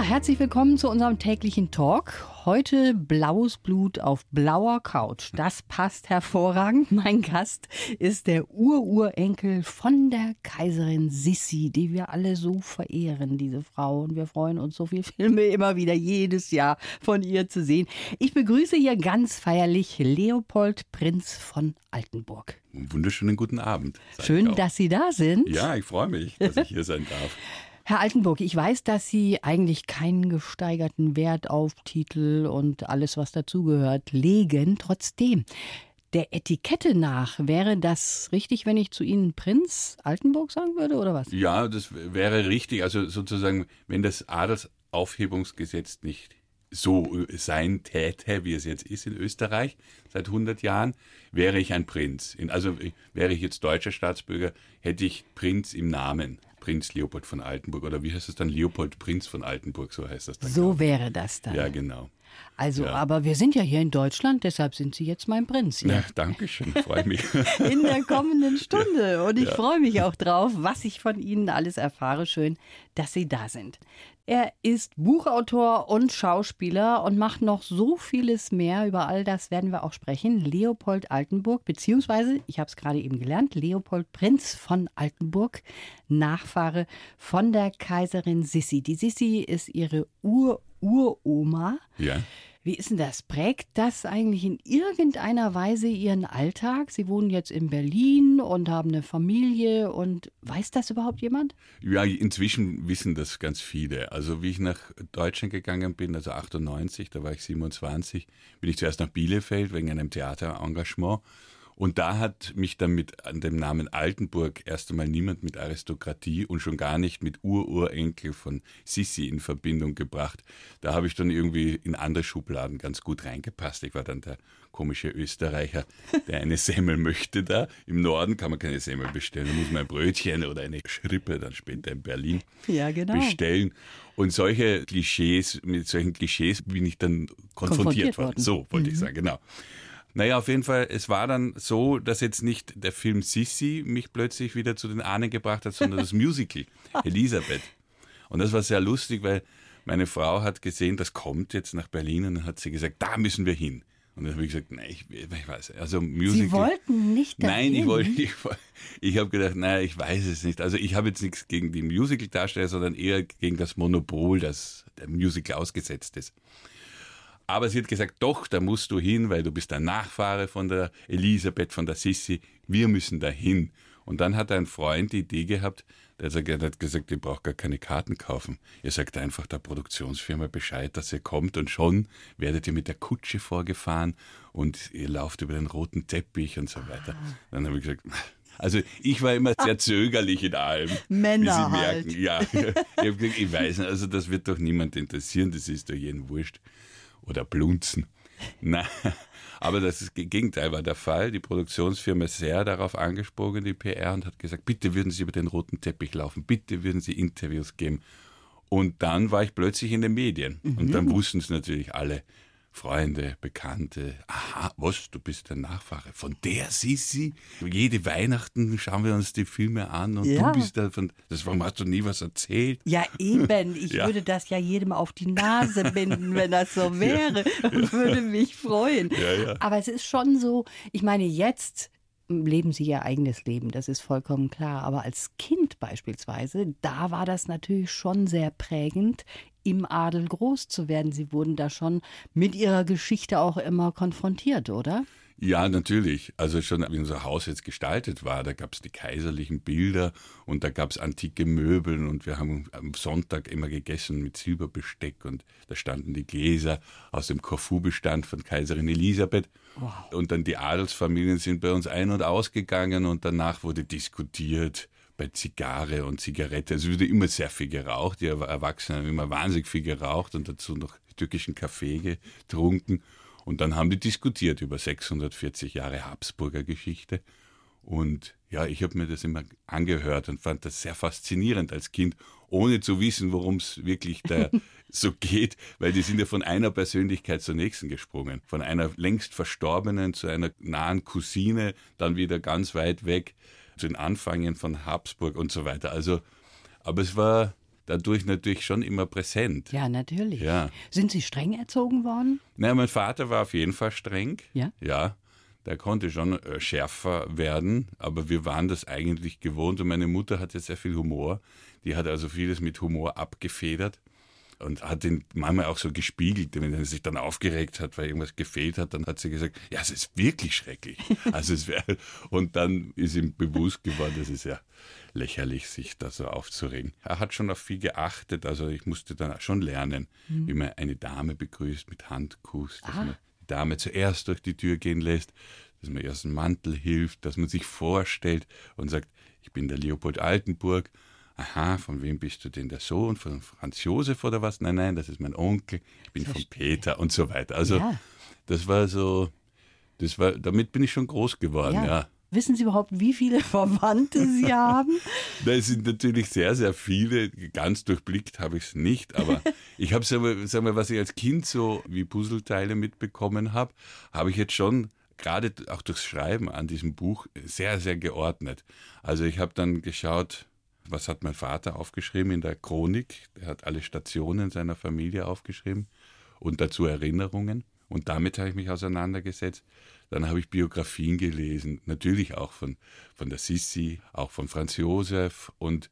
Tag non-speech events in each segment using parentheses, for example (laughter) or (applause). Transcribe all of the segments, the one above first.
Ja, herzlich willkommen zu unserem täglichen Talk. Heute blaues Blut auf blauer Couch. Das passt hervorragend. (laughs) Mein Gast ist der Ururenkel von der Kaiserin Sissi, die wir alle so verehren, diese Frau. Und wir freuen uns, so viele (laughs) Filme immer wieder jedes Jahr von ihr zu sehen. Ich begrüße hier ganz feierlich Leopold Prinz von Altenburg. Einen wunderschönen guten Abend. Schön, dass Sie da sind. Ja, ich freue mich, dass ich hier sein darf. (laughs) Herr Altenburg, ich weiß, dass Sie eigentlich keinen gesteigerten Wert auf Titel und alles, was dazugehört, legen. Trotzdem, der Etikette nach, wäre das richtig, wenn ich zu Ihnen Prinz Altenburg sagen würde, oder was? Ja, das wäre richtig. Also sozusagen, wenn das Adelsaufhebungsgesetz nicht so sein täte, wie es jetzt ist in Österreich seit 100 Jahren, wäre ich ein Prinz. Also wäre ich jetzt deutscher Staatsbürger, hätte ich Prinz im Namen. Prinz Leopold von Altenburg oder wie heißt es dann? Leopold Prinz von Altenburg, so heißt das dann. So wäre das dann. Ja, genau. Also, Ja. aber wir sind ja hier in Deutschland, deshalb sind Sie jetzt mein Prinz. Ja, danke schön, freue mich. (laughs) in der kommenden Stunde. Und ich freue mich auch drauf, was ich von Ihnen alles erfahre. Schön, dass Sie da sind. Er ist Buchautor und Schauspieler und macht noch so vieles mehr. Über all das werden wir auch sprechen. Leopold Altenburg, beziehungsweise, ich habe es gerade eben gelernt, Leopold Prinz von Altenburg, Nachfahre von der Kaiserin Sissi. Die Sissi ist ihre Ur-Uroma. ja. Wie ist denn das? Prägt das eigentlich in irgendeiner Weise Ihren Alltag? Sie wohnen jetzt in Berlin und haben eine Familie und weiß das überhaupt jemand? Ja, inzwischen wissen das ganz viele. Also wie ich nach Deutschland gegangen bin, also 98, da war ich 27, bin ich zuerst nach Bielefeld wegen einem Theaterengagement. Und da hat mich dann mit an dem Namen Altenburg erst einmal niemand mit Aristokratie und schon gar nicht mit Ururenkel von Sissi in Verbindung gebracht. Da habe ich dann irgendwie in andere Schubladen ganz gut reingepasst. Ich war dann der komische Österreicher, der eine Semmel möchte da. Im Norden kann man keine Semmel bestellen, da muss man ein Brötchen oder eine Schrippe dann später in Berlin Ja, genau. bestellen. Und solche Klischees, mit solchen Klischees bin ich dann konfrontiert, Konfrontiert worden. worden. Mhm. So wollte ich sagen, genau. Naja, auf jeden Fall, es war dann so, dass jetzt nicht der Film Sissi mich plötzlich wieder zu den Ahnen gebracht hat, sondern das Musical (laughs) Elisabeth. Und das war sehr lustig, weil meine Frau hat gesehen, das kommt jetzt nach Berlin und dann hat sie gesagt, da müssen wir hin. Und dann habe ich gesagt, nein, ich, ich weiß, also Musical. Sie wollten nicht Nein, dahin? ich wollte nicht. Ich habe gedacht, naja, ich weiß es nicht. Also ich habe jetzt nichts gegen die Musical-Darsteller, sondern eher gegen das Monopol, das der Musical ausgesetzt ist. Aber sie hat gesagt, doch, da musst du hin, weil du bist der Nachfahre von der Elisabeth, von der Sissi. Wir müssen da hin. Und dann hat ein Freund die Idee gehabt, der hat gesagt, ihr braucht gar keine Karten kaufen. Ihr sagt einfach der Produktionsfirma Bescheid, dass ihr kommt und schon werdet ihr mit der Kutsche vorgefahren und ihr lauft über den roten Teppich und so weiter. Dann habe ich gesagt, (laughs) also ich war immer sehr zögerlich in allem. Männer wie Sie halt. merken. Ja, (laughs) ich gesagt, ich weiß nicht, also das wird doch niemand interessieren, das ist doch jeden wurscht. Oder blunzen. Nein, aber das Gegenteil war der Fall. Die Produktionsfirma ist sehr darauf angesprochen, die PR, und hat gesagt, bitte würden Sie über den roten Teppich laufen, bitte würden Sie Interviews geben. Und dann war ich plötzlich in den Medien. Und dann wussten es natürlich alle. Freunde, Bekannte, aha, was, du bist der Nachfahre von der Sissi? Jede Weihnachten schauen wir uns die Filme an und Ja. du bist da von, das, warum hast du nie was erzählt? Ja, eben. (laughs) Ich Ja. würde das ja jedem auf die Nase binden, wenn das so (laughs) wäre und würde mich freuen. Ja, ja. Aber es ist schon so, ich meine, jetzt leben sie ihr eigenes Leben, das ist vollkommen klar. Aber als Kind beispielsweise, da war das natürlich schon sehr prägend, im Adel groß zu werden. Sie wurden da schon mit ihrer Geschichte auch immer konfrontiert, oder? Ja, natürlich. Also schon, wie unser Haus jetzt gestaltet war, da gab es die kaiserlichen Bilder und da gab es antike Möbel und wir haben am Sonntag immer gegessen mit Silberbesteck und da standen die Gläser aus dem Corfu-Bestand von Kaiserin Elisabeth. Und dann die Adelsfamilien sind bei uns ein- und ausgegangen und danach wurde diskutiert bei Zigarre und Zigarette. Es wurde immer sehr viel geraucht. Die Erwachsenen haben immer wahnsinnig viel geraucht und dazu noch türkischen Kaffee getrunken. Und dann haben die diskutiert über 640 Jahre Habsburger Geschichte. Und ja, ich habe mir das immer angehört und fand das sehr faszinierend als Kind, ohne zu wissen, worum es wirklich da (laughs) so geht, weil die sind ja von einer Persönlichkeit zur nächsten gesprungen. Von einer längst Verstorbenen zu einer nahen Cousine, dann wieder ganz weit weg zu den Anfängen von Habsburg und so weiter. Also, aber es war dadurch natürlich schon immer präsent. Ja, natürlich. Ja. Sind Sie streng erzogen worden? Na, mein Vater war auf jeden Fall streng. Ja. Ja. Der konnte schon äh, schärfer werden, aber wir waren das eigentlich gewohnt und meine Mutter hatte sehr viel Humor. Die hat also vieles mit Humor abgefedert und hat ihn manchmal auch so gespiegelt, wenn er sich dann aufgeregt hat, weil irgendwas gefehlt hat, dann hat sie gesagt, ja, es ist wirklich schrecklich. (laughs) Also es wäre, und dann ist ihm bewusst geworden, das ist ja lächerlich, sich da so aufzuregen. Er hat schon auf viel geachtet, also ich musste dann schon lernen, wie man eine Dame begrüßt mit Handkuss, dass man die Dame zuerst durch die Tür gehen lässt, dass man erst einen Mantel hilft, dass man sich vorstellt und sagt, ich bin der Leopold Altenburg. Aha, von wem bist du denn der Sohn? Von Franz Josef oder was? Nein, nein, das ist mein Onkel. Ich bin von Peter und so weiter. Also Ja. das war so, das war, damit bin ich schon groß geworden, ja. Wissen Sie überhaupt, wie viele (laughs) Verwandte Sie haben? (laughs) Da sind natürlich sehr, sehr viele. Ganz durchblickt habe ich es nicht, aber (laughs) ich habe, sagen wir, was ich als Kind so wie Puzzleteile mitbekommen habe, habe ich jetzt schon gerade auch durchs Schreiben an diesem Buch sehr, sehr geordnet. Also ich habe dann geschaut, was hat mein Vater aufgeschrieben in der Chronik? Er hat alle Stationen seiner Familie aufgeschrieben und dazu Erinnerungen. Und damit habe ich mich auseinandergesetzt. Dann habe ich Biografien gelesen, natürlich auch von, von der Sissi, auch von Franz Josef und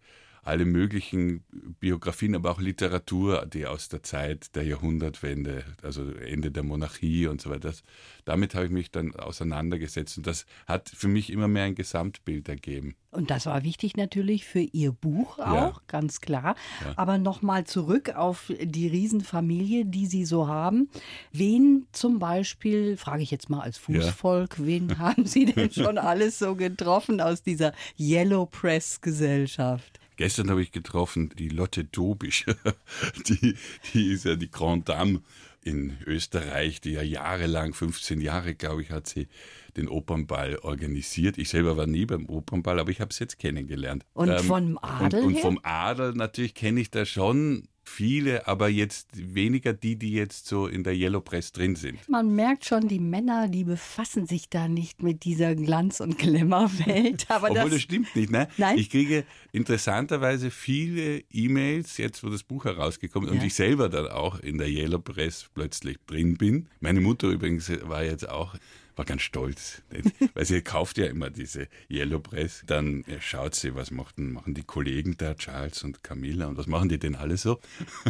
alle möglichen Biografien, aber auch Literatur, die aus der Zeit der Jahrhundertwende, also Ende der Monarchie und so weiter. Das, damit habe ich mich dann auseinandergesetzt und das hat für mich immer mehr ein Gesamtbild ergeben. Und das war wichtig natürlich für Ihr Buch auch, Ja. ganz klar. Ja. Aber nochmal zurück auf die Riesenfamilie, die Sie so haben. Wen zum Beispiel, frage ich jetzt mal als Fußvolk, wen (laughs) haben Sie denn schon (laughs) alles so getroffen aus dieser Yellow Press Gesellschaft? Gestern habe ich getroffen die Lotte Dobisch. (laughs) Die, die ist ja die Grand Dame in Österreich, die ja jahrelang, 15 Jahre, glaube ich, hat sie den Opernball organisiert. Ich selber war nie beim Opernball, aber ich habe es jetzt kennengelernt. Ähm, Und vom Adel Und, und vom Adel natürlich kenne ich da schon viele, aber jetzt weniger die, die jetzt so in der Yellow Press drin sind. Man merkt schon, die Männer, die befassen sich da nicht mit dieser Glanz- und Glamour-Welt. (laughs) Aber Obwohl das, das stimmt nicht, ne? Nein? Ich kriege interessanterweise viele E-Mails, jetzt wo das Buch herausgekommen ist und Ja. ich selber dann auch in der Yellow Press plötzlich drin bin. Meine Mutter übrigens war jetzt auch, war ganz stolz, (laughs) weil sie kauft ja immer diese Yellow Press. Dann schaut sie, was machten, machen die Kollegen da, Charles und Camilla und was machen die denn alle so?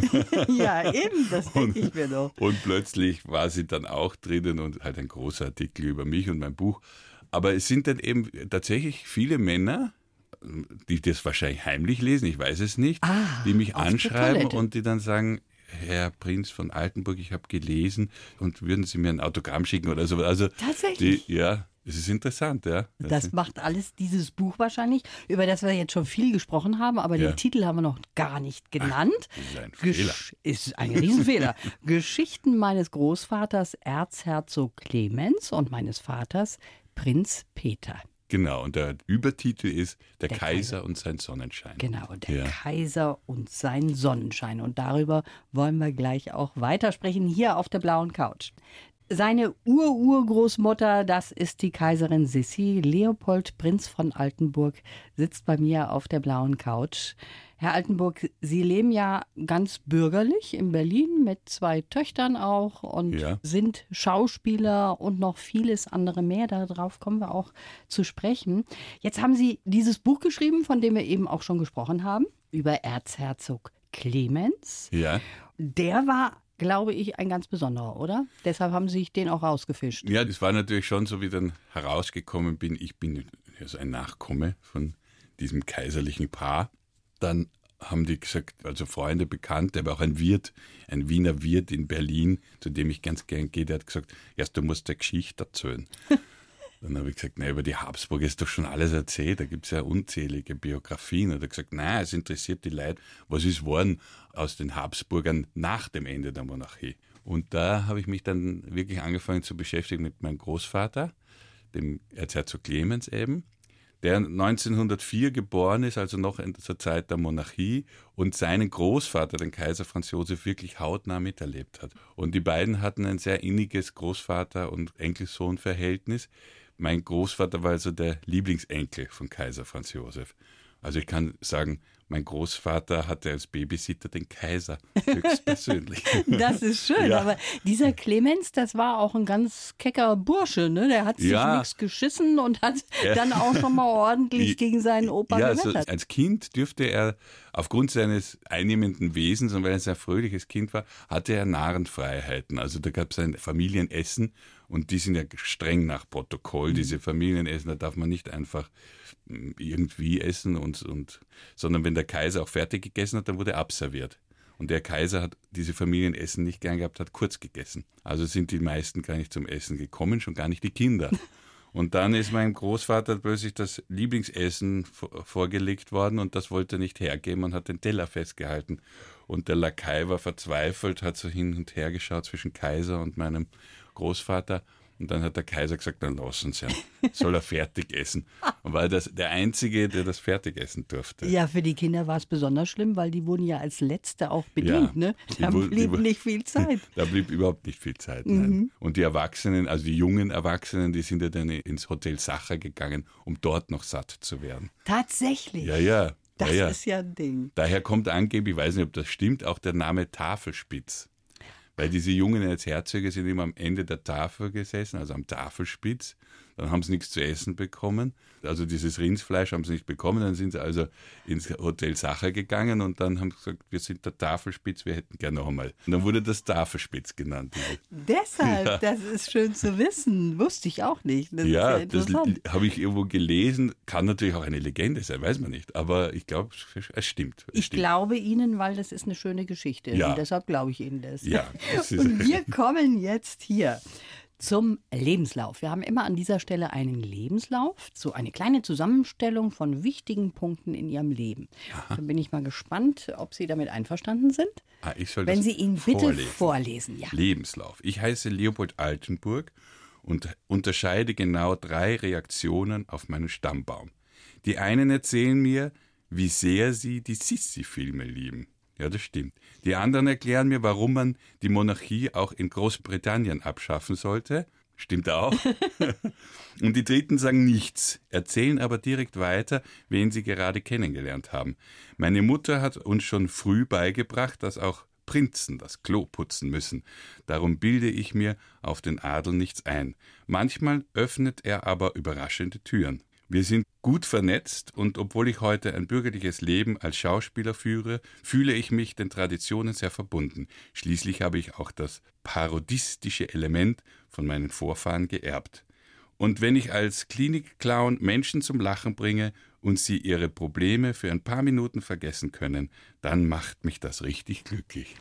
(laughs) ja, eben, das (laughs) denke ich mir doch. Und plötzlich war sie dann auch drinnen und hat ein großer Artikel über mich und mein Buch. Aber es sind dann eben tatsächlich viele Männer, die das wahrscheinlich heimlich lesen, ich weiß es nicht, Ah, die mich anschreiben und die dann sagen, Herr Prinz von Altenburg, ich habe gelesen und würden Sie mir ein Autogramm schicken oder so. Also Tatsächlich? Die, ja, es ist interessant, ja. Das macht alles dieses Buch wahrscheinlich, über das wir jetzt schon viel gesprochen haben, aber Ja. den Titel haben wir noch gar nicht genannt. das ist ein Gesch- Fehler. Ist ein Riesenfehler. (laughs) Geschichten meines Großvaters Erzherzog Clemens und meines Vaters Prinz Peter. Genau, und der Übertitel ist Der, Der Kaiser, Kaiser. und sein Sonnenschein. Genau, der Ja. Kaiser und sein Sonnenschein. Und darüber wollen wir gleich auch weitersprechen, hier auf der blauen Couch. Seine Ur-Urgroßmutter, das ist die Kaiserin Sissi. Leopold, Prinz von Altenburg, sitzt bei mir auf der blauen Couch. Herr Altenburg, Sie leben ja ganz bürgerlich in Berlin mit zwei Töchtern auch und Ja. sind Schauspieler und noch vieles andere mehr. Darauf kommen wir auch zu sprechen. Jetzt haben Sie dieses Buch geschrieben, von dem wir eben auch schon gesprochen haben, über Erzherzog Clemens. Ja. Der war, glaube ich, ein ganz besonderer, oder? Deshalb haben Sie sich den auch rausgefischt. Ja, das war natürlich schon so, wie dann herausgekommen bin. Ich bin also ein Nachkomme von diesem kaiserlichen Paar. Dann haben die gesagt, also Freunde, Bekannte, aber auch ein Wirt, ein Wiener Wirt in Berlin, zu dem ich ganz gern gehe, der hat gesagt, erst du musst der Geschichte erzählen. (laughs) Dann habe ich gesagt, na, über die Habsburg ist doch schon alles erzählt, da gibt es ja unzählige Biografien. Und er hat gesagt, nein, es interessiert die Leute, was ist worden aus den Habsburgern nach dem Ende der Monarchie. Und da habe ich mich dann wirklich angefangen zu beschäftigen mit meinem Großvater, dem Erzherzog Clemens eben. der 1904 geboren ist, also noch in zur Zeit der Monarchie und seinen Großvater, den Kaiser Franz Josef, wirklich hautnah miterlebt hat. Und die beiden hatten ein sehr inniges Großvater- und Enkelsohn-Verhältnis. Mein Großvater war also der Lieblingsenkel von Kaiser Franz Josef. Also ich kann sagen, mein Großvater hatte als Babysitter den Kaiser höchstpersönlich. (laughs) das ist schön, ja. aber dieser Clemens, das war auch ein ganz kecker Bursche, ne? Der hat sich ja. nichts geschissen und hat ja. dann auch schon mal ordentlich gegen seinen Opa ja. Also als Kind dürfte er aufgrund seines einnehmenden Wesens und weil er ein sehr fröhliches Kind war, hatte er Narrenfreiheiten. Also da gab es ein Familienessen und die sind ja streng nach Protokoll. Mhm. Diese Familienessen, da darf man nicht einfach hm, irgendwie essen und, und sondern wenn der Kaiser auch fertig gegessen hat, dann wurde abserviert. Und der Kaiser hat diese Familienessen nicht gern gehabt, hat kurz gegessen. Also sind die meisten gar nicht zum Essen gekommen, schon gar nicht die Kinder. (laughs) Und dann ist meinem Großvater plötzlich das Lieblingsessen vorgelegt worden und das wollte er nicht hergeben und hat den Teller festgehalten. Und der Lakai war verzweifelt, hat so hin und her geschaut zwischen Kaiser und meinem Großvater und dann hat der Kaiser gesagt, dann lassen Sie ihn. Soll er fertig essen. Und war das der Einzige, der das fertig essen durfte. Ja, für die Kinder war es besonders schlimm, weil die wurden ja als Letzte auch bedient. Ja, ne? Da blieb die, nicht viel Zeit. (laughs) da blieb überhaupt nicht viel Zeit. Mhm. Und die Erwachsenen, also die jungen Erwachsenen, die sind ja dann ins Hotel Sacher gegangen, um dort noch satt zu werden. Tatsächlich? Ja, ja. Das ja, ja. ist ja ein Ding. Daher kommt angeblich, ich weiß nicht, ob das stimmt, auch der Name Tafelspitz. Weil diese Jungen als Herzöge sind immer am Ende der Tafel gesessen, also am Tafelspitz. Dann haben sie nichts zu essen bekommen. Also dieses Rindsfleisch haben sie nicht bekommen. Dann sind sie also ins Hotel Sacher gegangen und dann haben sie gesagt, wir sind der Tafelspitz, wir hätten gerne noch einmal. Und dann wurde das Tafelspitz genannt. Deshalb, ja. das ist schön zu wissen. Wusste ich auch nicht. Das ja, das habe ich irgendwo gelesen. Kann natürlich auch eine Legende sein, weiß man nicht. Aber ich glaube, es stimmt. Es ich stimmt. glaube Ihnen, weil das ist eine schöne Geschichte. Ja. Und deshalb glaube ich Ihnen das. Ja, das (laughs) und (laughs) wir kommen jetzt hier zum Lebenslauf. Wir haben immer an dieser Stelle einen Lebenslauf, so eine kleine Zusammenstellung von wichtigen Punkten in Ihrem Leben. Aha. Dann bin ich mal gespannt, ob Sie damit einverstanden sind. Ah, ich soll Wenn das Sie ihn bitte vorlesen. vorlesen. Ja. Lebenslauf. Ich heiße Leopold Altenburg und unterscheide genau drei Reaktionen auf meinen Stammbaum. Die einen erzählen mir, wie sehr sie die Sissi-Filme lieben. Ja, das stimmt. Die anderen erklären mir, warum man die Monarchie auch in Großbritannien abschaffen sollte. Stimmt auch. (laughs) und die Dritten sagen nichts, erzählen aber direkt weiter, wen sie gerade kennengelernt haben. Meine Mutter hat uns schon früh beigebracht, dass auch Prinzen das Klo putzen müssen. Darum bilde ich mir auf den Adel nichts ein. Manchmal öffnet er aber überraschende Türen. Wir sind gut vernetzt und obwohl ich heute ein bürgerliches Leben als Schauspieler führe, fühle ich mich den Traditionen sehr verbunden. Schließlich habe ich auch das parodistische Element von meinen Vorfahren geerbt. Und wenn ich als Klinikclown Menschen zum Lachen bringe und sie ihre Probleme für ein paar Minuten vergessen können, dann macht mich das richtig glücklich.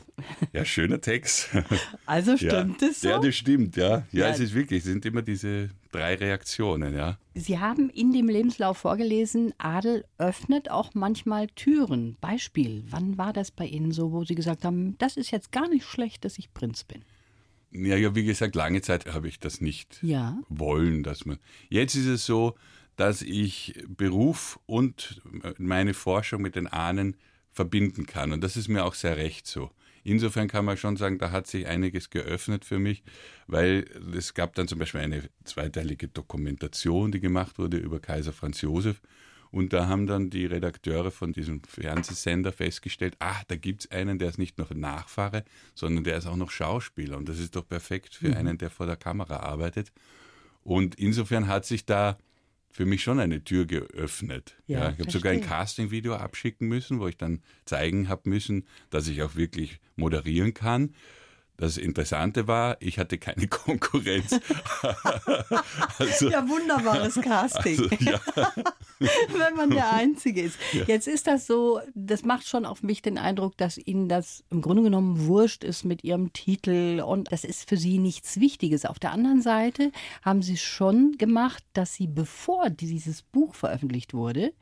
Ja, schöner Text. (laughs) Also stimmt ja. es so? Ja, das stimmt, ja. Ja, ja. es ist wirklich, es sind immer diese drei Reaktionen, ja. Sie haben in dem Lebenslauf vorgelesen, Adel öffnet auch manchmal Türen. Beispiel, wann war das bei Ihnen so, wo Sie gesagt haben, das ist jetzt gar nicht schlecht, dass ich Prinz bin? Ja, ja, wie gesagt, lange Zeit habe ich das nicht ja. wollen, dass man. Jetzt ist es so, dass ich Beruf und meine Forschung mit den Ahnen verbinden kann. Und das ist mir auch sehr recht so. Insofern kann man schon sagen, da hat sich einiges geöffnet für mich, weil es gab dann zum Beispiel eine zweiteilige Dokumentation, die gemacht wurde über Kaiser Franz Josef. Und da haben dann die Redakteure von diesem Fernsehsender festgestellt, ach, da gibt es einen, der ist nicht nur Nachfahre, sondern der ist auch noch Schauspieler. Und das ist doch perfekt für mhm. einen, der vor der Kamera arbeitet. Und insofern hat sich da für mich schon eine Tür geöffnet. Ja, ja ich habe sogar ein Casting-Video abschicken müssen, wo ich dann zeigen habe müssen, dass ich auch wirklich moderieren kann. Das Interessante war, ich hatte keine (laughs) Konkurrenz. also, ja, wunderbares (laughs) Casting. Also, ja. (laughs) Wenn man der Einzige ist. Ja. Jetzt ist das so, das macht schon auf mich den Eindruck, dass Ihnen das im Grunde genommen wurscht ist mit Ihrem Titel und das ist für Sie nichts Wichtiges. Auf der anderen Seite haben Sie schon gemacht, dass Sie, bevor dieses Buch veröffentlicht wurde,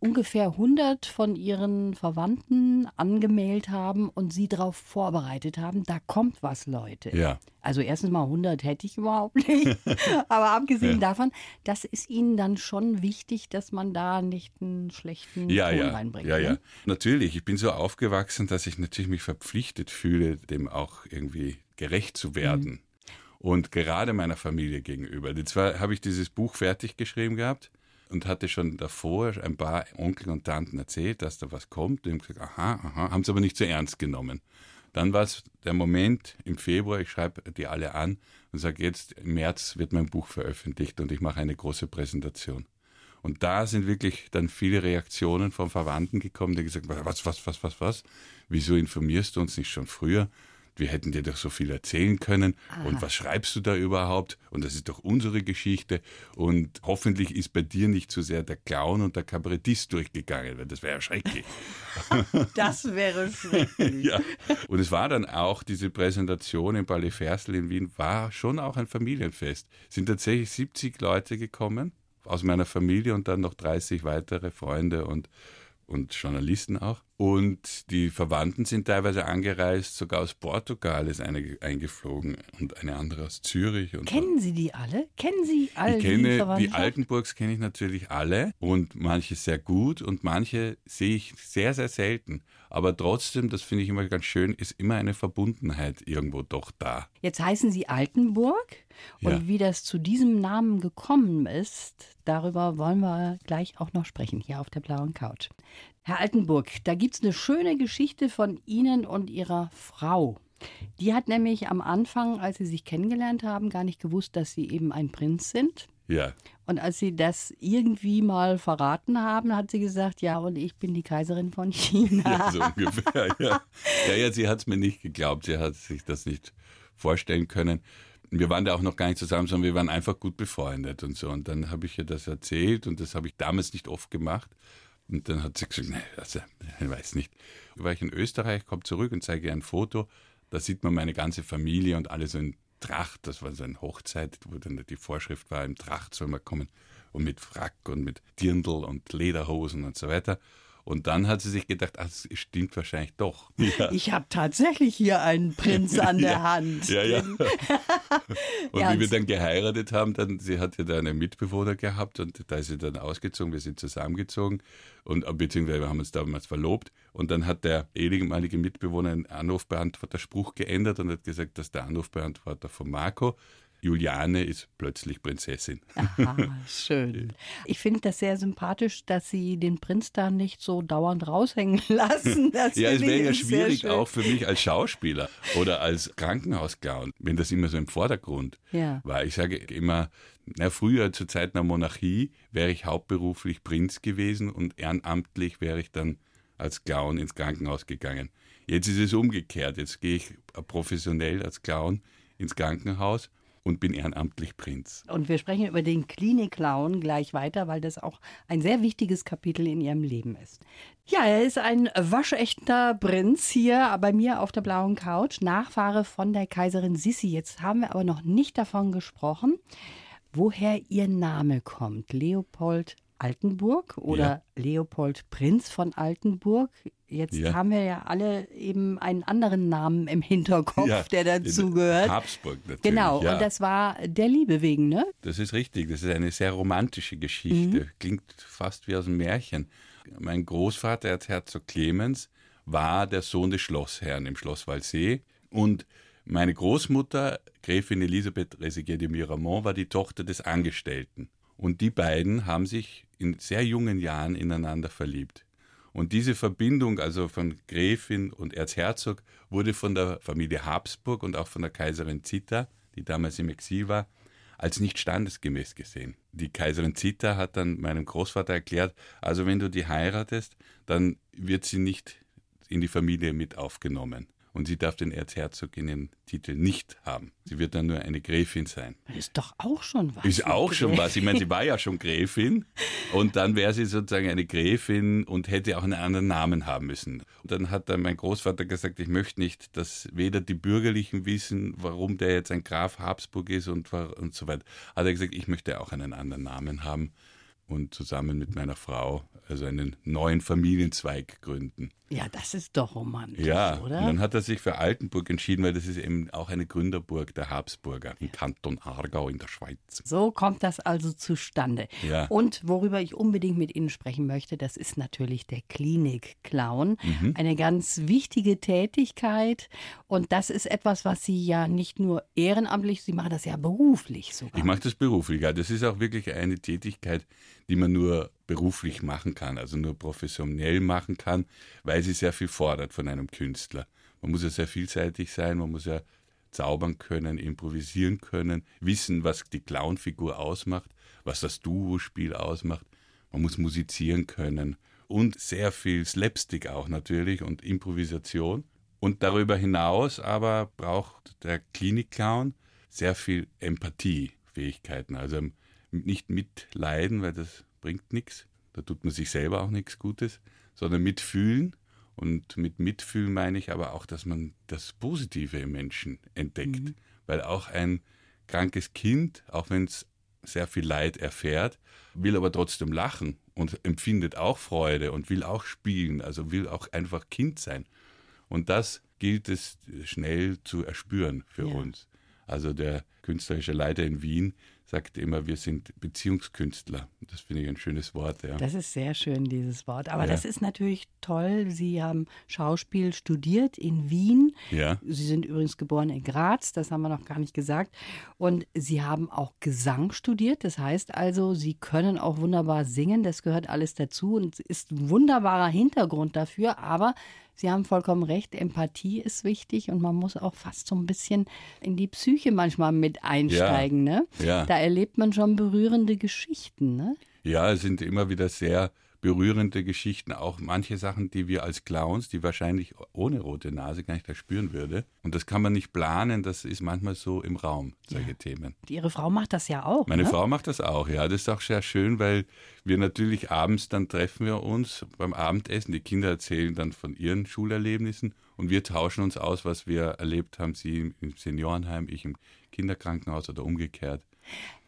ungefähr 100 von ihren Verwandten angemeldet haben und sie darauf vorbereitet haben, da kommt was, Leute. Ja. Also erstens mal 100 hätte ich überhaupt nicht. (laughs) Aber abgesehen ja. davon, das ist ihnen dann schon wichtig, dass man da nicht einen schlechten ja, Ton ja. reinbringt. Ja, ne? ja. Natürlich, ich bin so aufgewachsen, dass ich natürlich mich verpflichtet fühle, dem auch irgendwie gerecht zu werden. Mhm. Und gerade meiner Familie gegenüber. Und zwar habe ich dieses Buch fertig geschrieben gehabt und hatte schon davor ein paar Onkel und Tanten erzählt, dass da was kommt. Und gesagt, aha, aha, haben es aber nicht so ernst genommen. Dann war es der Moment im Februar, ich schreibe die alle an und sage, jetzt im März wird mein Buch veröffentlicht und ich mache eine große Präsentation. Und da sind wirklich dann viele Reaktionen von Verwandten gekommen, die gesagt haben, was, was, was, was, was? Wieso informierst du uns nicht schon früher? Wir hätten dir doch so viel erzählen können. Aha. Und was schreibst du da überhaupt? Und das ist doch unsere Geschichte. Und hoffentlich ist bei dir nicht zu so sehr der Clown und der Kabarettist durchgegangen, weil das wäre ja schrecklich. (laughs) Das wäre schrecklich. (laughs) ja. Und es war dann auch, diese Präsentation im Palais Ferstel in Wien war schon auch ein Familienfest. Es sind tatsächlich 70 Leute gekommen aus meiner Familie und dann noch 30 weitere Freunde und und Journalisten auch. Und die Verwandten sind teilweise angereist, sogar aus Portugal ist eine eingeflogen und eine andere aus Zürich. Kennen Sie die alle? Kennen Sie alle ich kenne, die, die Altenburgs kenne ich natürlich alle und manche sehr gut und manche sehe ich sehr, sehr selten. Aber trotzdem, das finde ich immer ganz schön, ist immer eine Verbundenheit irgendwo doch da. Jetzt heißen Sie Altenburg und ja. wie das zu diesem Namen gekommen ist, darüber wollen wir gleich auch noch sprechen, hier auf der blauen Couch. Herr Altenburg, da gibt es eine schöne Geschichte von Ihnen und Ihrer Frau. Die hat nämlich am Anfang, als sie sich kennengelernt haben, gar nicht gewusst, dass sie eben ein Prinz sind. Ja. Und als sie das irgendwie mal verraten haben, hat sie gesagt, ja, und ich bin die Kaiserin von China. Ja, so (laughs) ungefähr, ja. Ja, ja sie hat es mir nicht geglaubt. Sie hat sich das nicht vorstellen können. Wir waren da auch noch gar nicht zusammen, sondern wir waren einfach gut befreundet und so. Und dann habe ich ihr das erzählt und das habe ich damals nicht oft gemacht. Und dann hat sie gesagt, nein, also, ich weiß nicht. Da war ich in Österreich, komme zurück und zeige ihr ein Foto. Da sieht man meine ganze Familie und alle so in Tracht. Das war so eine Hochzeit, wo dann die Vorschrift war, im Tracht soll man kommen. Und mit Frack und mit Dirndl und Lederhosen und so weiter. Und dann hat sie sich gedacht, ach, das stimmt wahrscheinlich doch. Ja. Ich habe tatsächlich hier einen Prinz (laughs) an der ja, Hand. Ja, ja. (laughs) und ja, wie wir dann geheiratet haben, dann, sie hat ja da einen Mitbewohner gehabt und da ist sie dann ausgezogen, wir sind zusammengezogen und beziehungsweise wir haben uns damals verlobt und dann hat der ehemalige Mitbewohner einen Anrufbeantworter-Spruch geändert und hat gesagt, dass der Anrufbeantworter von Marco Juliane ist plötzlich Prinzessin. Aha, (laughs) schön. Ich finde das sehr sympathisch, dass Sie den Prinz da nicht so dauernd raushängen (laughs) lassen. Das ja, es wäre ja schwierig auch für mich als Schauspieler oder als Krankenhausclown, wenn das immer so im Vordergrund ja. war. Ich sage immer, na, früher zur Zeit der Monarchie wäre ich hauptberuflich Prinz gewesen und ehrenamtlich wäre ich dann als Clown ins Krankenhaus gegangen. Jetzt ist es umgekehrt. Jetzt gehe ich professionell als Clown ins Krankenhaus und bin ehrenamtlich Prinz. Und wir sprechen über den Klinik-Clown gleich weiter, weil das auch ein sehr wichtiges Kapitel in ihrem Leben ist. Ja, er ist ein waschechter Prinz hier bei mir auf der blauen Couch, Nachfahre von der Kaiserin Sissi. Jetzt haben wir aber noch nicht davon gesprochen, woher ihr Name kommt. Leopold Altenburg oder ja. Leopold Prinz von Altenburg. Jetzt ja. haben wir ja alle eben einen anderen Namen im Hinterkopf, ja, der dazugehört. Habsburg natürlich. Genau, ja. und das war der Liebe wegen, ne? Das ist richtig. Das ist eine sehr romantische Geschichte. Mhm. Klingt fast wie aus einem Märchen. Mein Großvater, Erzherzog Clemens, war der Sohn des Schlossherrn im Schloss Walsee. Und meine Großmutter, Gräfin Elisabeth Reséguier de Miramont, war die Tochter des Angestellten. Und die beiden haben sich in sehr jungen Jahren ineinander verliebt. Und diese Verbindung, also von Gräfin und Erzherzog, wurde von der Familie Habsburg und auch von der Kaiserin Zita, die damals im Exil war, als nicht standesgemäß gesehen. Die Kaiserin Zita hat dann meinem Großvater erklärt, also wenn du die heiratest, dann wird sie nicht in die Familie mit aufgenommen und sie darf den Erzherzoginnen-Titel nicht haben. Sie wird dann nur eine Gräfin sein. ist doch auch schon was. Ist auch schon was. Ich meine, sie war ja schon Gräfin und dann wäre sie sozusagen eine Gräfin und hätte auch einen anderen Namen haben müssen. Und dann hat dann mein Großvater gesagt, ich möchte nicht, dass weder die Bürgerlichen wissen, warum der jetzt ein Graf Habsburg ist und, und so weiter. Hat er gesagt, ich möchte auch einen anderen Namen haben. Und zusammen mit meiner Frau also einen neuen Familienzweig gründen. Ja, das ist doch romantisch, ja, oder? und dann hat er sich für Altenburg entschieden, weil das ist eben auch eine Gründerburg der Habsburger im Kanton Aargau in der Schweiz. So kommt das also zustande. Ja. Und worüber ich unbedingt mit Ihnen sprechen möchte, das ist natürlich der Klinik-Clown. Mhm. Eine ganz wichtige Tätigkeit. Und das ist etwas, was Sie ja nicht nur ehrenamtlich, Sie machen das ja beruflich sogar. Ich mache das beruflich. Ja. Das ist auch wirklich eine Tätigkeit, die man nur beruflich machen kann, also nur professionell machen kann, weil sie sehr viel fordert von einem Künstler. Man muss ja sehr vielseitig sein, man muss ja zaubern können, improvisieren können, wissen, was die Clownfigur ausmacht, was das Duo-Spiel ausmacht. Man muss musizieren können und sehr viel Slapstick auch natürlich und Improvisation. Und darüber hinaus aber braucht der Klinik-Clown sehr viel Empathiefähigkeiten, also nicht mitleiden, weil das bringt nichts. Da tut man sich selber auch nichts Gutes, sondern mitfühlen. Und mit Mitfühlen meine ich aber auch, dass man das Positive im Menschen entdeckt. Mhm. Weil auch ein krankes Kind, auch wenn es sehr viel Leid erfährt, will aber trotzdem lachen und empfindet auch Freude und will auch spielen, also will auch einfach Kind sein. Und das gilt es schnell zu erspüren für ja. uns. Also der künstlerische Leiter in Wien sagt immer, wir sind Beziehungskünstler. Das finde ich ein schönes Wort. Ja. Das ist sehr schön, dieses Wort. Aber ja. das ist natürlich toll. Sie haben Schauspiel studiert in Wien. Ja. Sie sind übrigens geboren in Graz, das haben wir noch gar nicht gesagt. Und Sie haben auch Gesang studiert. Das heißt also, Sie können auch wunderbar singen. Das gehört alles dazu und ist ein wunderbarer Hintergrund dafür. Aber Sie haben vollkommen recht, Empathie ist wichtig und man muss auch fast so ein bisschen in die Psyche manchmal mit einsteigen. Ja, ne? ja. Da erlebt man schon berührende Geschichten. Ne? Ja, es sind immer wieder sehr berührende Geschichten, auch manche Sachen, die wir als Clowns, die wahrscheinlich ohne rote Nase gar nicht erspüren würde. Und das kann man nicht planen, das ist manchmal so im Raum, solche ja. Themen. Ihre Frau macht das ja auch. Meine ne? Frau macht das auch, ja. Das ist auch sehr schön, weil wir natürlich abends dann treffen wir uns beim Abendessen. Die Kinder erzählen dann von ihren Schulerlebnissen und wir tauschen uns aus, was wir erlebt haben. Sie im Seniorenheim, ich im Kinderkrankenhaus oder umgekehrt.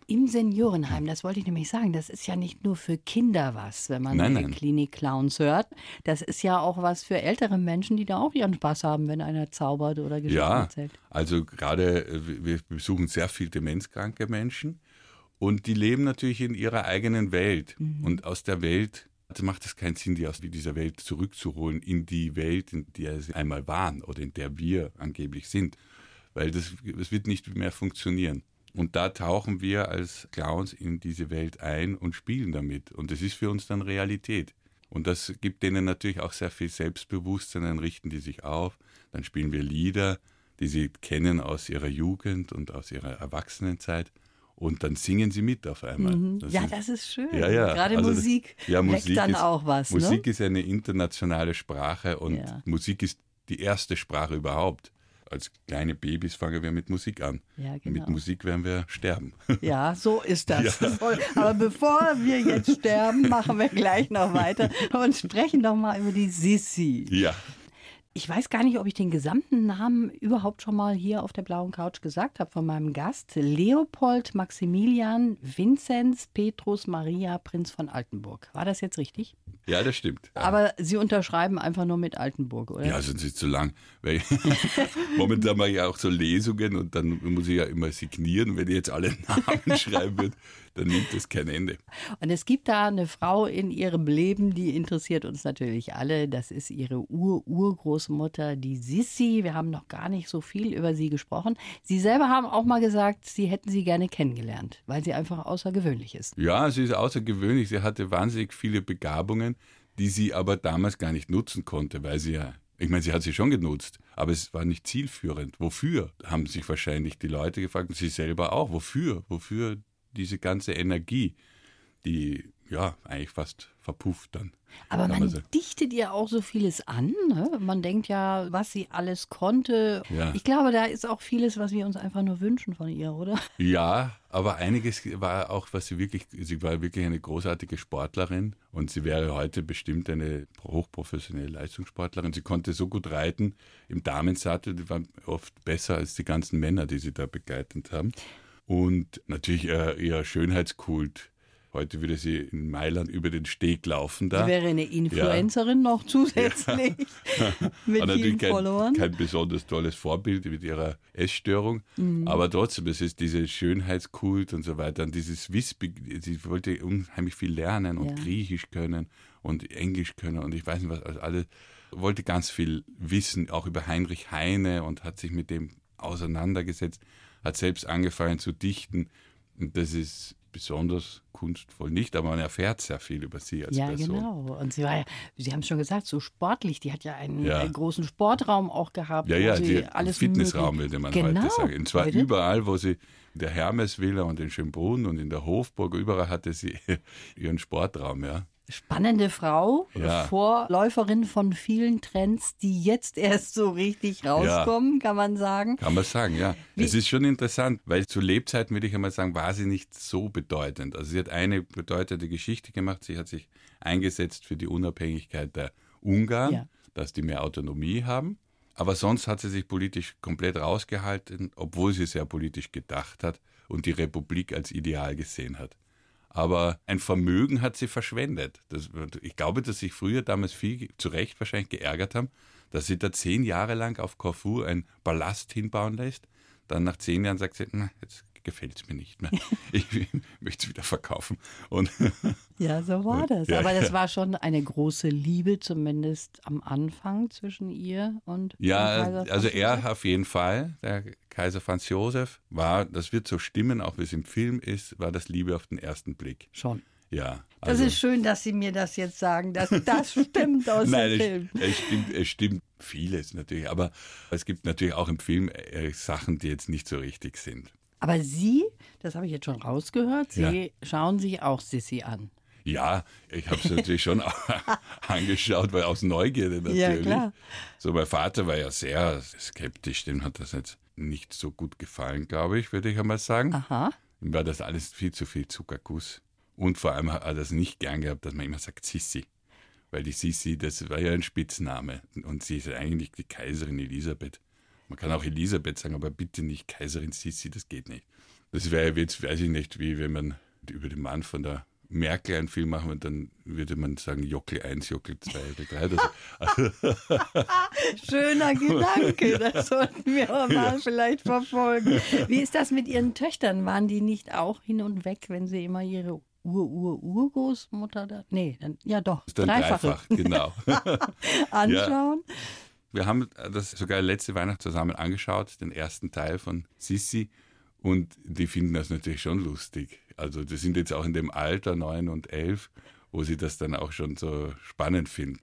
Im Seniorenheim, das wollte ich nämlich sagen, das ist ja nicht nur für Kinder was, wenn man nein, nein. Klinik-Clowns hört. Das ist ja auch was für ältere Menschen, die da auch ihren Spaß haben, wenn einer zaubert oder Geschichten ja, erzählt. Also gerade, wir besuchen sehr viel demenzkranke Menschen und die leben natürlich in ihrer eigenen Welt. Mhm. Und aus der Welt also macht es keinen Sinn, die aus dieser Welt zurückzuholen in die Welt, in der sie einmal waren oder in der wir angeblich sind. Weil das, das wird nicht mehr funktionieren. Und da tauchen wir als Clowns in diese Welt ein und spielen damit. Und das ist für uns dann Realität. Und das gibt denen natürlich auch sehr viel Selbstbewusstsein, dann richten die sich auf, dann spielen wir Lieder, die sie kennen aus ihrer Jugend und aus ihrer Erwachsenenzeit. Und dann singen sie mit auf einmal. Mhm. Das ja, ist, das ist schön. Ja, ja. Gerade also Musik ja, Musik dann ist, auch was. Musik ne? ist eine internationale Sprache und Ja. Musik ist die erste Sprache überhaupt. Als kleine Babys fangen wir mit Musik an. Ja, genau. Mit Musik werden wir sterben. (laughs) Ja, so ist das. Ja. (laughs) Aber bevor wir jetzt sterben, machen wir gleich noch weiter und sprechen doch mal über die Sissi. ja. Ich weiß gar nicht, ob ich den gesamten Namen überhaupt schon mal hier auf der blauen Couch gesagt habe von meinem Gast. Leopold Maximilian Vinzenz Petrus Maria Prinz von Altenburg. War das jetzt richtig? Ja, das stimmt. Aber Sie unterschreiben einfach nur mit Altenburg, oder? Ja, sonst ist es zu lang. Weil (laughs) momentan mache ich ja auch so Lesungen und dann muss ich ja immer signieren. Wenn ich jetzt alle (laughs) Namen schreiben würde, dann nimmt das kein Ende. Und es gibt da eine Frau in ihrem Leben, die interessiert uns natürlich alle. Das ist ihre Ur-Urgroßmutter, die Sissi. Wir haben noch gar nicht so viel über sie gesprochen. Sie selber haben auch mal gesagt, sie hätten sie gerne kennengelernt, weil sie einfach außergewöhnlich ist. Ja, sie ist außergewöhnlich. Sie hatte wahnsinnig viele Begabungen, die sie aber damals gar nicht nutzen konnte, weil sie ja ich meine, sie hat sie schon genutzt, aber es war nicht zielführend. Wofür, haben sich wahrscheinlich die Leute gefragt und sie selber auch. Wofür? Wofür diese ganze Energie, die ja eigentlich fast verpufft dann. Aber man dichtet ihr auch so vieles an. Ne? Man denkt ja, was sie alles konnte. Ja. Ich glaube, da ist auch vieles, was wir uns einfach nur wünschen von ihr, oder? Ja, aber einiges war auch, was sie wirklich, sie war wirklich eine großartige Sportlerin und sie wäre heute bestimmt eine hochprofessionelle Leistungssportlerin. Sie konnte so gut reiten im Damensattel, die war oft besser als die ganzen Männer, die sie da begleitet haben. Und natürlich äh, ihr Schönheitskult Heute würde sie in Mailand über den Steg laufen da. Sie wäre eine Influencerin ja. noch zusätzlich (laughs) mit (laughs) Aber vielen kein, Followern. kein besonders tolles Vorbild mit ihrer Essstörung. Mhm. Aber trotzdem, es ist diese Schönheitskult und so weiter. Und dieses Wispig, sie wollte unheimlich viel lernen und ja. Griechisch können und Englisch können und ich weiß nicht was, also alles. Wollte ganz viel wissen, auch über Heinrich Heine und hat sich mit dem auseinandergesetzt, hat selbst angefangen zu dichten. Und das ist besonders kunstvoll nicht, aber man erfährt sehr viel über sie als ja, Person. Ja, genau. Und sie war ja, Sie haben es schon gesagt, so sportlich. Die hat ja einen, ja. einen großen Sportraum auch gehabt. Ja, ja, die, alles Fitnessraum würde man genau. heute sagen. Und zwar heute? überall, wo sie in der Hermesvilla und in Schönbrunn und in der Hofburg, überall hatte sie (laughs) ihren Sportraum, ja. Spannende Frau, ja. Vorläuferin von vielen Trends, die jetzt erst so richtig rauskommen, ja. kann man sagen. Kann man sagen, ja. Wie? Es ist schon interessant, weil zu Lebzeiten, würde ich einmal sagen, war sie nicht so bedeutend. Also sie hat eine bedeutende Geschichte gemacht. Sie hat sich eingesetzt für die Unabhängigkeit der Ungarn, ja. dass die mehr Autonomie haben. Aber sonst hat sie sich politisch komplett rausgehalten, obwohl sie sehr politisch gedacht hat und die Republik als Ideal gesehen hat aber ein Vermögen hat sie verschwendet. Das, ich glaube, dass sich früher damals viel zu Recht wahrscheinlich geärgert haben, dass sie da zehn Jahre lang auf Corfu ein Ballast hinbauen lässt. Dann nach zehn Jahren sagt sie, na, jetzt gefällt es mir nicht mehr. (laughs) Ich möchte es wieder verkaufen. Und (laughs) ja, so war das. Ja, Aber das ja. war schon eine große Liebe, zumindest am Anfang zwischen ihr und Ja, also er auf jeden Fall, der Kaiser Franz Josef, war, das wird so stimmen, auch wie es im Film ist, war das Liebe auf den ersten Blick. Schon. Ja. Also, das ist schön, dass Sie mir das jetzt sagen, dass das (laughs) stimmt aus Nein, dem Film. Es, es, stimmt, es stimmt vieles natürlich, aber es gibt natürlich auch im Film äh, Sachen, die jetzt nicht so richtig sind. Aber Sie, das habe ich jetzt schon rausgehört, Sie ja. schauen sich auch Sissy an. Ja, ich habe es natürlich schon (laughs) angeschaut, weil aus Neugierde natürlich. Ja, klar. So, mein Vater war ja sehr skeptisch, dem hat das jetzt nicht so gut gefallen, glaube ich, würde ich einmal sagen. Aha. Ihm war das alles viel zu viel Zuckerguss. Und vor allem hat er das nicht gern gehabt, dass man immer sagt Sissi. Weil die Sissi, das war ja ein Spitzname. Und sie ist eigentlich die Kaiserin Elisabeth. Man kann auch Elisabeth sagen, aber bitte nicht Kaiserin Sissi, das geht nicht. Das wäre jetzt, weiß ich nicht, wie wenn man über den Mann von der Merkel einen Film machen und dann würde man sagen Jockel 1, Jockel 2 oder 3. (laughs) Schöner Gedanke, das sollten wir mal ja. vielleicht verfolgen. Wie ist das mit Ihren Töchtern? Waren die nicht auch hin und weg, wenn Sie immer Ihre Ur-Ur-Urgroßmutter da? Nee, dann, ja doch. Ist dann dreifach, genau. (laughs) (laughs) Anschauen. Ja. Wir haben das sogar letzte Weihnacht zusammen angeschaut, den ersten Teil von Sissi. Und die finden das natürlich schon lustig. Also die sind jetzt auch in dem Alter, neun und elf, wo sie das dann auch schon so spannend finden.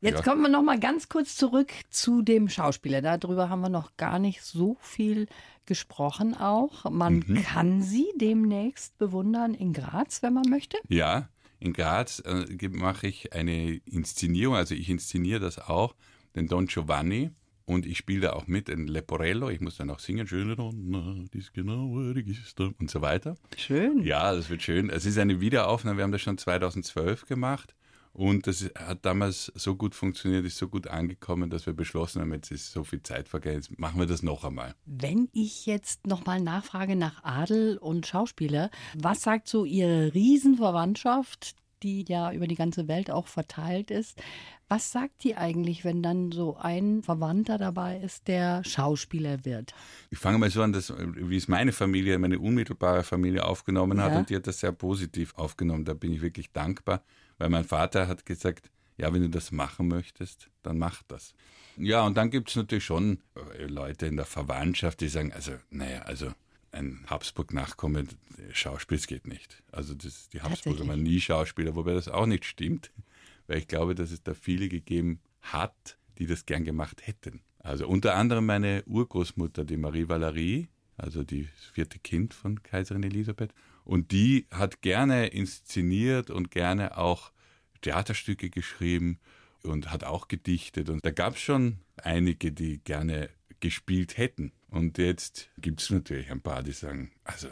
Jetzt ja. kommen wir noch mal ganz kurz zurück zu dem Schauspieler. Darüber haben wir noch gar nicht so viel gesprochen auch. Man mhm. kann sie demnächst bewundern in Graz, wenn man möchte. Ja, in Graz äh, mache ich eine Inszenierung, also ich inszeniere das auch den Don Giovanni. Und ich spiele da auch mit in Leporello. Ich muss dann auch singen, schöne Donna, dies genaue Register und so weiter. Schön. Ja, das wird schön. Es ist eine Wiederaufnahme. Wir haben das schon 2012 gemacht. Und das hat damals so gut funktioniert, ist so gut angekommen, dass wir beschlossen haben, jetzt ist so viel Zeit vergangen, jetzt machen wir das noch einmal. Wenn ich jetzt nochmal nachfrage nach Adel und Schauspieler, was sagt so Ihre Riesenverwandtschaft, die ja über die ganze Welt auch verteilt ist. Was sagt die eigentlich, wenn dann so ein Verwandter dabei ist, der Schauspieler wird? Ich fange mal so an, dass, wie es meine Familie, meine unmittelbare Familie aufgenommen hat ja. und die hat das sehr positiv aufgenommen. Da bin ich wirklich dankbar, weil mein Vater hat gesagt, ja, wenn du das machen möchtest, dann mach das. Ja, und dann gibt es natürlich schon äh, Leute in der Verwandtschaft, die sagen, also, naja, also ein Habsburg-Nachkomme, Schauspiel geht nicht. Also das, die Habsburger waren nie Schauspieler, wobei das auch nicht stimmt, (laughs) weil ich glaube, dass es da viele gegeben hat, die das gern gemacht hätten. Also unter anderem meine Urgroßmutter, die Marie Valerie, also das vierte Kind von Kaiserin Elisabeth. Und die hat gerne inszeniert und gerne auch Theaterstücke geschrieben und hat auch gedichtet. Und da gab es schon einige, die gerne gespielt hätten. Und jetzt gibt es natürlich ein paar, die sagen, also,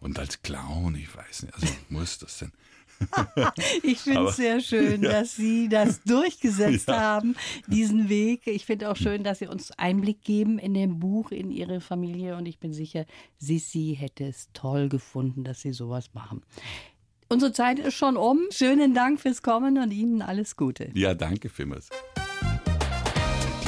und als Clown, ich weiß nicht, also (laughs) muss das denn? (laughs) ich finde es sehr schön, (laughs) ja. dass Sie das durchgesetzt ja. haben, diesen Weg. Ich finde auch schön, dass Sie uns Einblick geben in dem Buch, in Ihre Familie. Und ich bin sicher, Sissi hätte es toll gefunden, dass Sie sowas machen. Unsere Zeit ist schon um. Schönen Dank fürs Kommen und Ihnen alles Gute. Ja, danke vielmals.